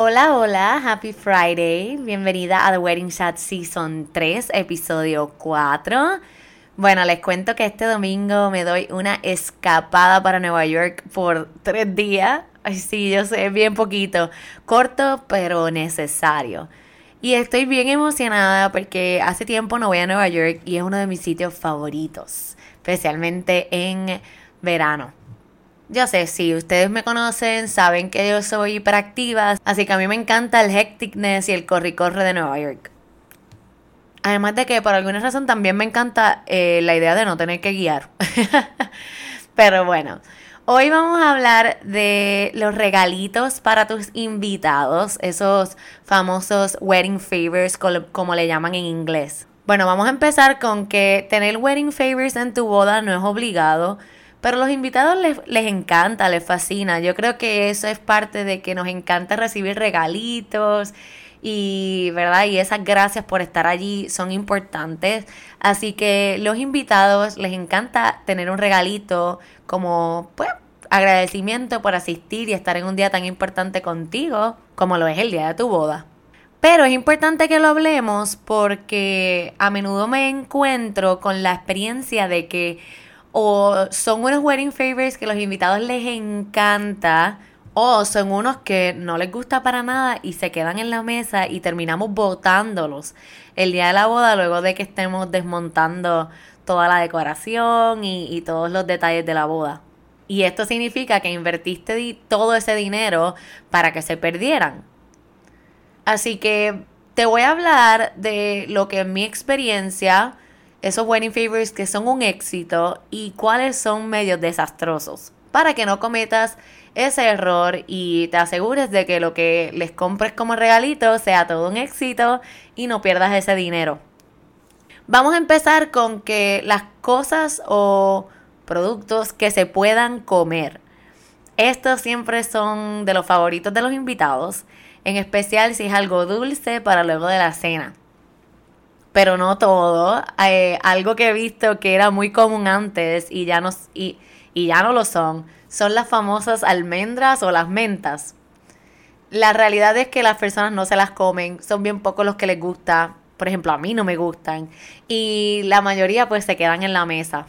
Hola, hola, happy Friday. Bienvenida a The Wedding Chat Season 3, episodio 4. Bueno, les cuento que este domingo me doy una escapada para Nueva York por tres días. Ay, sí, yo sé, bien poquito. Corto, pero necesario. Y estoy bien emocionada porque hace tiempo no voy a Nueva York y es uno de mis sitios favoritos, especialmente en verano. Yo sé, si ustedes me conocen, saben que yo soy hiperactiva, así que a mí me encanta el hecticness y el corre-corre de Nueva York. Además de que por alguna razón también me encanta eh, la idea de no tener que guiar. Pero bueno, hoy vamos a hablar de los regalitos para tus invitados, esos famosos wedding favors como le llaman en inglés. Bueno, vamos a empezar con que tener wedding favors en tu boda no es obligado. Pero los invitados les, les, encanta, les fascina. Yo creo que eso es parte de que nos encanta recibir regalitos y verdad y esas gracias por estar allí son importantes. Así que los invitados les encanta tener un regalito como pues agradecimiento por asistir y estar en un día tan importante contigo como lo es el día de tu boda. Pero es importante que lo hablemos porque a menudo me encuentro con la experiencia de que o son unos wedding favors que los invitados les encanta o son unos que no les gusta para nada y se quedan en la mesa y terminamos botándolos el día de la boda luego de que estemos desmontando toda la decoración y, todos los detalles de la boda. Y esto significa que invertiste todo ese dinero para que se perdieran. Así que te voy a hablar de lo que en mi experiencia, esos wedding favors que son un éxito y cuáles son medios desastrosos. Para que no cometas ese error y te asegures de que lo que les compres como regalito sea todo un éxito y no pierdas ese dinero. Vamos a empezar con que las cosas o productos que se puedan comer. Estos siempre son de los favoritos de los invitados, en especial si es algo dulce para luego de la cena. Pero no todo. Eh, algo que he visto que era muy común antes y ya no, y, ya no lo son son las famosas almendras o las mentas. La realidad es que las personas no se las comen, son bien pocos los que les gusta. Por ejemplo, a mí no me gustan. Y la mayoría pues se quedan en la mesa.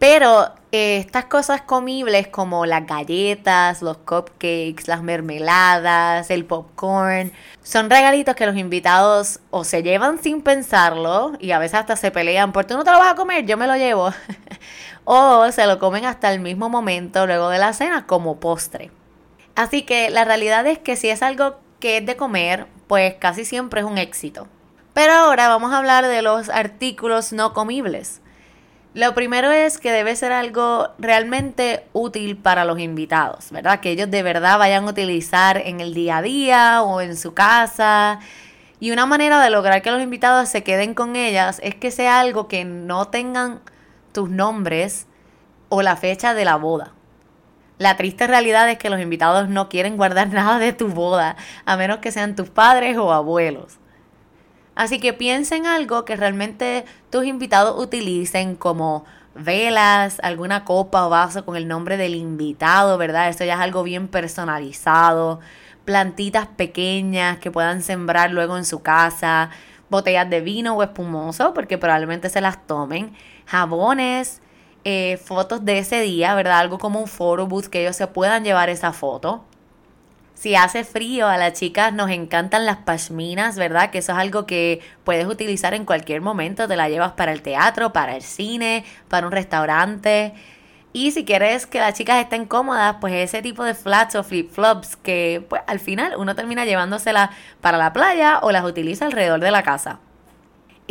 Pero eh, estas cosas comibles como las galletas, los cupcakes, las mermeladas, el popcorn, son regalitos que los invitados o se llevan sin pensarlo y a veces hasta se pelean por tú no te lo vas a comer, yo me lo llevo. o se lo comen hasta el mismo momento luego de la cena como postre. Así que la realidad es que si es algo que es de comer, pues casi siempre es un éxito. Pero ahora vamos a hablar de los artículos no comibles. Lo primero es que debe ser algo realmente útil para los invitados, ¿verdad? Que ellos de verdad vayan a utilizar en el día a día o en su casa. Y una manera de lograr que los invitados se queden con ellas es que sea algo que no tengan tus nombres o la fecha de la boda. La triste realidad es que los invitados no quieren guardar nada de tu boda, a menos que sean tus padres o abuelos. Así que piensa en algo que realmente tus invitados utilicen como velas, alguna copa o vaso con el nombre del invitado, ¿verdad? Eso ya es algo bien personalizado. Plantitas pequeñas que puedan sembrar luego en su casa. Botellas de vino o espumoso, porque probablemente se las tomen. Jabones. eh, fotos de ese día, ¿verdad? Algo como un photo booth que ellos se puedan llevar esa foto. Si hace frío, a las chicas nos encantan las pashminas, ¿verdad? Que eso es algo que puedes utilizar en cualquier momento. Te la llevas para el teatro, para el cine, para un restaurante. Y si quieres que las chicas estén cómodas, pues ese tipo de flats o flip-flops que pues al final uno termina llevándoselas para la playa o las utiliza alrededor de la casa.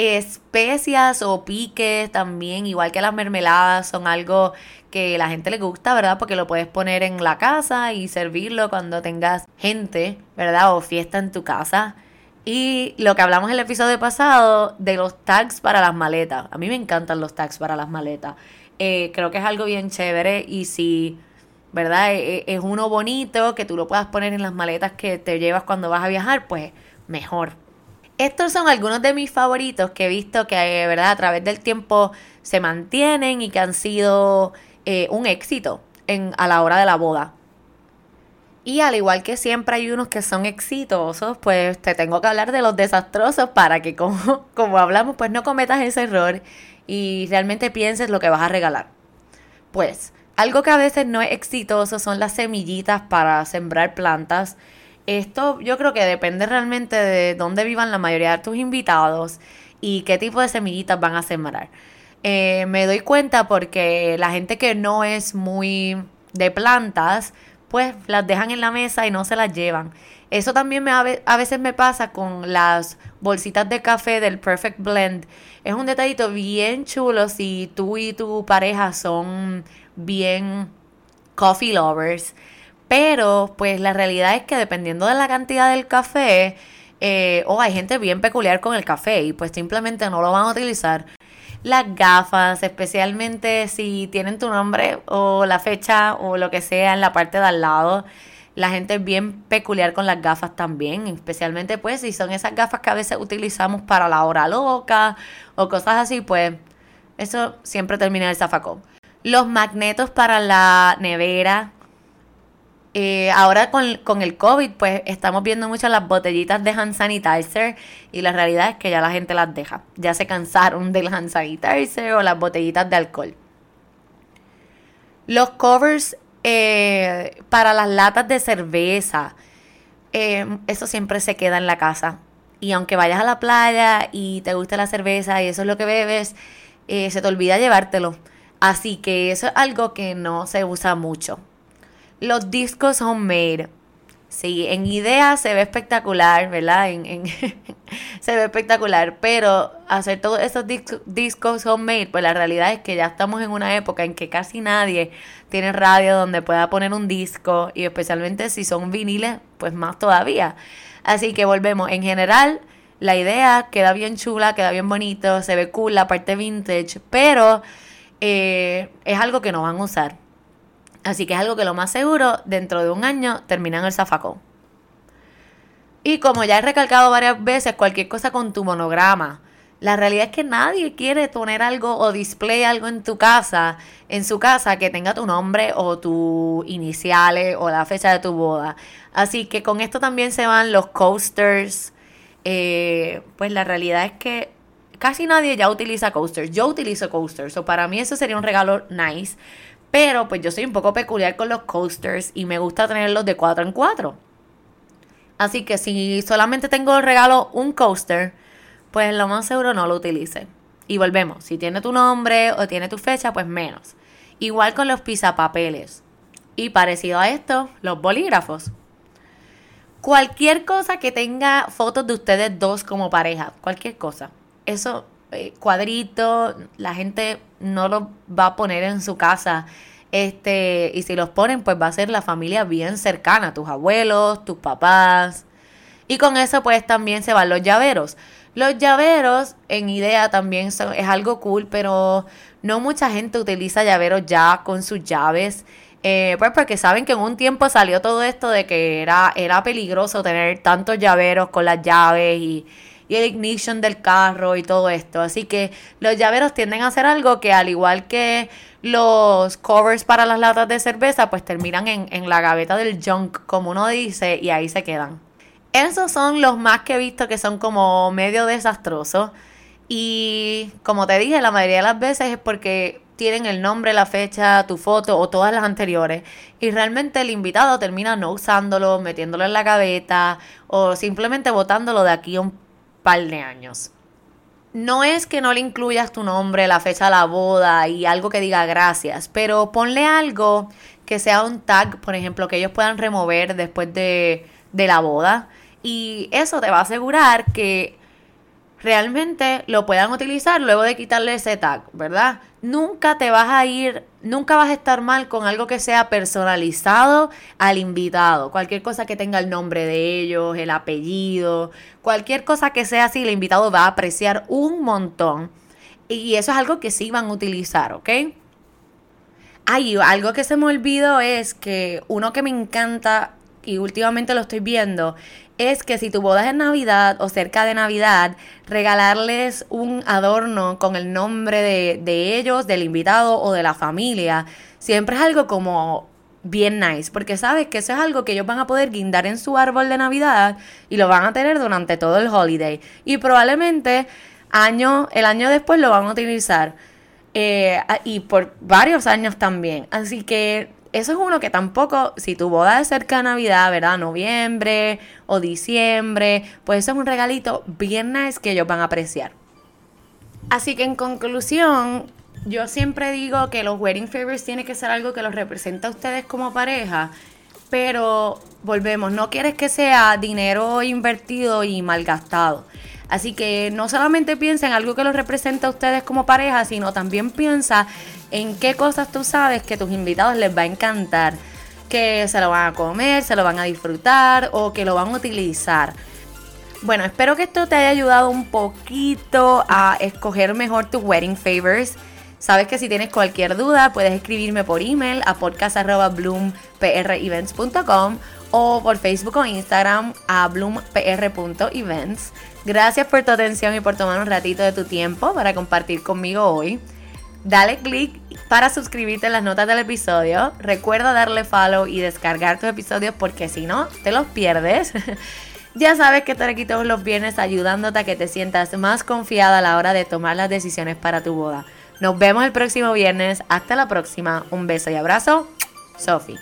Especias o piques también, igual que las mermeladas, son algo que la gente le gusta, ¿verdad? Porque lo puedes poner en la casa y servirlo cuando tengas gente, ¿verdad? O fiesta en tu casa. Y lo que hablamos en el episodio pasado de los tags para las maletas. A mí me encantan los tags para las maletas. Eh, creo que es algo bien chévere y si, ¿verdad? E, e, es uno bonito que tú lo puedas poner en las maletas que te llevas cuando vas a viajar, pues mejor. Estos son algunos de mis favoritos que he visto que, ¿verdad? A través del tiempo se mantienen y que han sido eh, un éxito en, a la hora de la boda. Y al igual que siempre hay unos que son exitosos, pues te tengo que hablar de los desastrosos para que como, como hablamos, pues no cometas ese error y realmente pienses lo que vas a regalar. Pues algo que a veces no es exitoso son las semillitas para sembrar plantas esto yo creo que depende realmente de dónde vivan la mayoría de tus invitados y qué tipo de semillitas van a sembrar. Eh, me doy cuenta porque la gente que no es muy de plantas, pues las dejan en la mesa y no se las llevan. Eso también me, a veces me pasa con las bolsitas de café del Perfect Blend. Es un detallito bien chulo si tú y tu pareja son bien coffee lovers. Pero pues la realidad es que dependiendo de la cantidad del café, eh, o hay gente bien peculiar con el café y pues simplemente no lo van a utilizar. Las gafas, especialmente si tienen tu nombre o la fecha o lo que sea en la parte de al lado. La gente es bien peculiar con las gafas también, especialmente pues si son esas gafas que a veces utilizamos para la hora loca o cosas así, pues eso siempre termina en el zafacón. Los magnetos para la nevera, eh, ahora con, el COVID, pues estamos viendo mucho las botellitas de hand sanitizer y la realidad es que ya la gente las deja. Ya se cansaron del hand sanitizer o las botellitas de alcohol. Los covers eh, para las latas de cerveza, eh, eso siempre se queda en la casa. Y aunque vayas a la playa y te guste la cerveza y eso es lo que bebes, se te olvida llevártelo. Así que eso es algo que no se usa mucho. Los discos homemade. Sí, en idea se ve espectacular, ¿verdad? En, se ve espectacular, pero hacer todos esos discos homemade, pues la realidad es que ya estamos en una época en que casi nadie tiene radio donde pueda poner un disco y especialmente si son viniles, pues más todavía. Así que volvemos, en general la idea queda bien chula, queda bien bonito, se ve cool la parte vintage, pero eh, es algo que no van a usar. Así que es algo que lo más seguro, dentro de un año termina en el zafacón. Y como ya he recalcado varias veces, cualquier cosa con tu monograma. La realidad es que nadie quiere poner algo o display algo en tu casa, en su casa, que tenga tu nombre o tus iniciales o la fecha de tu boda. Así que con esto también se van los coasters. Eh, pues la realidad es que casi nadie ya utiliza coasters. Yo utilizo coasters. O para mí eso sería un regalo nice. Pero pues yo soy un poco peculiar con los coasters y me gusta tenerlos de 4 en 4. Así que si solamente tengo el regalo un coaster, pues lo más seguro no lo utilice. Y volvemos, si tiene tu nombre o tiene tu fecha, pues menos. Igual con los pisapapeles. Y parecido a esto, los bolígrafos. Cualquier cosa que tenga fotos de ustedes dos como pareja, cualquier cosa. Eso eh, cuadrito, la gente no los va a poner en su casa. Este, y si los ponen, pues va a ser la familia bien cercana, tus abuelos, tus papás. Y con eso, pues también se van los llaveros. Los llaveros, en idea, también es algo cool, pero no mucha gente utiliza llaveros ya con sus llaves. Eh, pues porque saben que en un tiempo salió todo esto de que era, era peligroso tener tantos llaveros con las llaves y, y el ignition del carro y todo esto. Así que los llaveros tienden a hacer algo que al igual que los covers para las latas de cerveza, pues terminan en, en la gaveta del junk, como uno dice, y ahí se quedan. Esos son los más que he visto que son como medio desastrosos. Y como te dije, la mayoría de las veces es porque tienen el nombre, la fecha, tu foto o todas las anteriores y realmente el invitado termina no usándolo, metiéndolo en la gaveta o simplemente botándolo de aquí a un de años. No es que no le incluyas tu nombre, la fecha de la boda y algo que diga gracias, pero ponle algo que sea un tag, por ejemplo, que ellos puedan remover después de, de la boda. Y eso te va a asegurar que realmente lo puedan utilizar luego de quitarle ese tag, ¿verdad? Nunca te vas a ir, nunca vas a estar mal con algo que sea personalizado al invitado. Cualquier cosa que tenga el nombre de ellos, el apellido, cualquier cosa que sea así, el invitado va a apreciar un montón. Y eso es algo que sí van a utilizar, ¿ok? Ay, algo que se me olvidó es que uno que me encanta y últimamente lo estoy viendo es que si tu boda es en Navidad o cerca de Navidad, regalarles un adorno con el nombre de, de ellos, del invitado o de la familia, siempre es algo como bien nice, porque sabes que eso es algo que ellos van a poder guindar en su árbol de Navidad y lo van a tener durante todo el holiday. Y probablemente año, el año después lo van a utilizar. Eh, y por varios años también. Así que eso es uno que tampoco, si tu boda es cerca de Navidad, ¿verdad? Noviembre o diciembre, pues eso es un regalito bien nice que ellos van a apreciar. Así que en conclusión, yo siempre digo que los wedding favors tiene que ser algo que los representa a ustedes como pareja, pero volvemos, no quieres que sea dinero invertido y malgastado. Así que no solamente piensa en algo que los representa a ustedes como pareja, sino también piensa en qué cosas tú sabes que tus invitados les va a encantar, que se lo van a comer, se lo van a disfrutar o que lo van a utilizar. Bueno, espero que esto te haya ayudado un poquito a escoger mejor tus wedding favors. Sabes que si tienes cualquier duda puedes escribirme por email a podcast.bloomprevents.com o por Facebook o Instagram a bloompr.events. Gracias por tu atención y por tomar un ratito de tu tiempo para compartir conmigo hoy. Dale click para suscribirte en las notas del episodio. Recuerda darle follow y descargar tus episodios porque si no, te los pierdes. ya sabes que estaré aquí todos los viernes ayudándote a que te sientas más confiada a la hora de tomar las decisiones para tu boda. Nos vemos el próximo viernes. Hasta la próxima. Un beso y abrazo. Sophie.